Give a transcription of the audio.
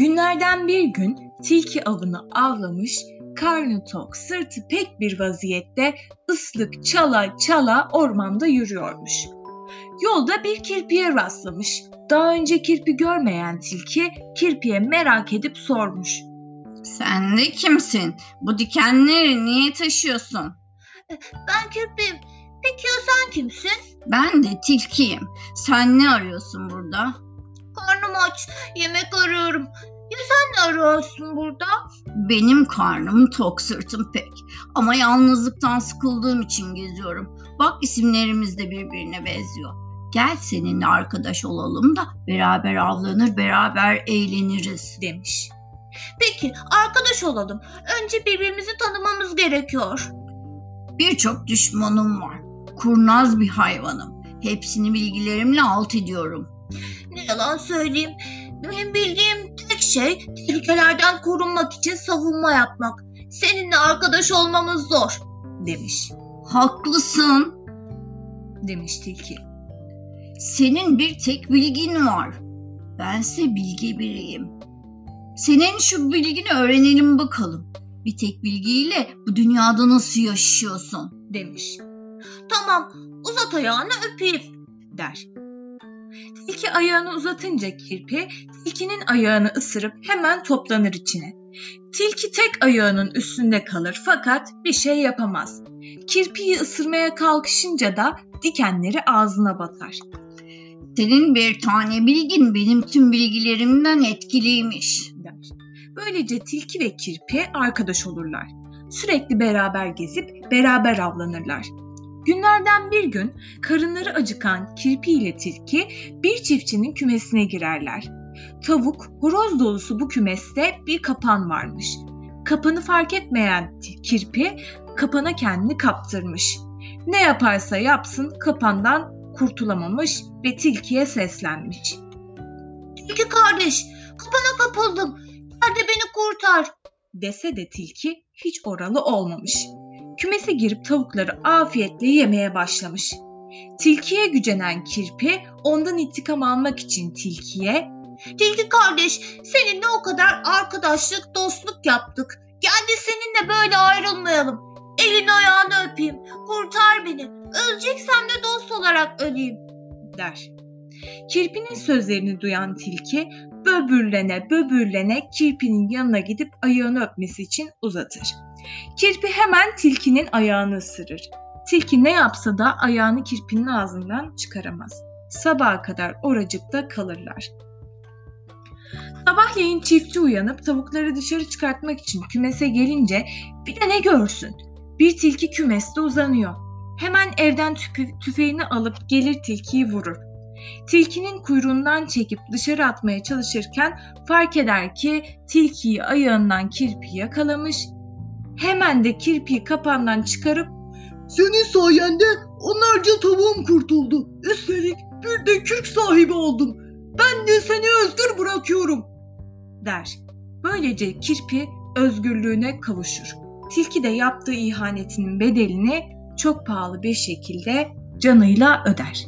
Günlerden bir gün tilki avını avlamış, karnı tok, sırtı pek bir vaziyette ıslık çala çala ormanda yürüyormuş. Yolda bir kirpiye rastlamış. Daha önce kirpi görmeyen tilki kirpiye merak edip sormuş. Sen de kimsin? Bu dikenleri niye taşıyorsun? Ben kirpiyim. Peki ya sen kimsin? Ben de tilkiyim. Sen ne arıyorsun burada? Karnım aç. Yemek arıyorum. Ya sen ne arıyorsun burada? Benim karnım tok sırtım pek. Ama yalnızlıktan sıkıldığım için geziyorum. Bak isimlerimiz de birbirine benziyor. Gel seninle arkadaş olalım da beraber avlanır beraber eğleniriz. demiş. Peki arkadaş olalım. Önce birbirimizi tanımamız gerekiyor. Birçok düşmanım var. Kurnaz bir hayvanım. Hepsini bilgilerimle alt ediyorum. Ne yalan söyleyeyim. Benim bildiğim tek şey tehlikelerden korunmak için savunma yapmak. Seninle arkadaş olmamız zor. demiş. Haklısın. Demiş tilki. Senin bir tek bilgin var. Bense bilgi biriyim. Senin şu bilgini öğrenelim bakalım. Bir tek bilgiyle bu dünyada nasıl yaşıyorsun? Demiş. Tamam uzat ayağını öpeyim. der. Tilki ayağını uzatınca kirpi tilkinin ayağını ısırıp hemen toplanır içine. Tilki tek ayağının üstünde kalır fakat bir şey yapamaz. Kirpiyi ısırmaya kalkışınca da dikenleri ağzına batar. Senin bir tane bilgin benim tüm bilgilerimden etkiliymiş. der. Böylece tilki ve kirpi arkadaş olurlar. Sürekli beraber gezip beraber avlanırlar. Günlerden bir gün karınları acıkan kirpi ile tilki bir çiftçinin kümesine girerler. Tavuk, horoz dolusu bu kümeste bir kapan varmış. Kapanı fark etmeyen kirpi kapana kendini kaptırmış. Ne yaparsa yapsın kapandan kurtulamamış ve tilkiye seslenmiş. Tilki kardeş kapana kapıldım. De beni kurtar. dese de tilki hiç oralı olmamış. Kümese girip tavukları afiyetle yemeye başlamış. Tilkiye gücenen kirpi ondan intikam almak için tilkiye Tilki kardeş seninle o kadar arkadaşlık dostluk yaptık. Gel de seninle böyle ayrılmayalım. Elini ayağını öpeyim. Kurtar beni. Öleceksem de dost olarak öleyim. der. Kirpinin sözlerini duyan tilki böbürlene böbürlene kirpinin yanına gidip ayağını öpmesi için uzatır. Kirpi hemen tilkinin ayağını ısırır. Tilki ne yapsa da ayağını kirpinin ağzından çıkaramaz. Sabaha kadar oracıkta kalırlar. Sabahleyin çiftçi uyanıp tavukları dışarı çıkartmak için kümese gelince bir de ne görsün? Bir tilki kümeste uzanıyor. Hemen evden tüpe- tüfeğini alıp gelir tilkiyi vurur. Tilkinin kuyruğundan çekip dışarı atmaya çalışırken fark eder ki tilkiyi ayağından kirpi yakalamış. Hemen de kirpiyi kapandan çıkarıp Senin sayende onlarca tavuğum kurtuldu. Üstelik bir de kürk sahibi oldum. Ben de seni özgür bırakıyorum. der. Böylece kirpi özgürlüğüne kavuşur. Tilki de yaptığı ihanetinin bedelini çok pahalı bir şekilde canıyla öder.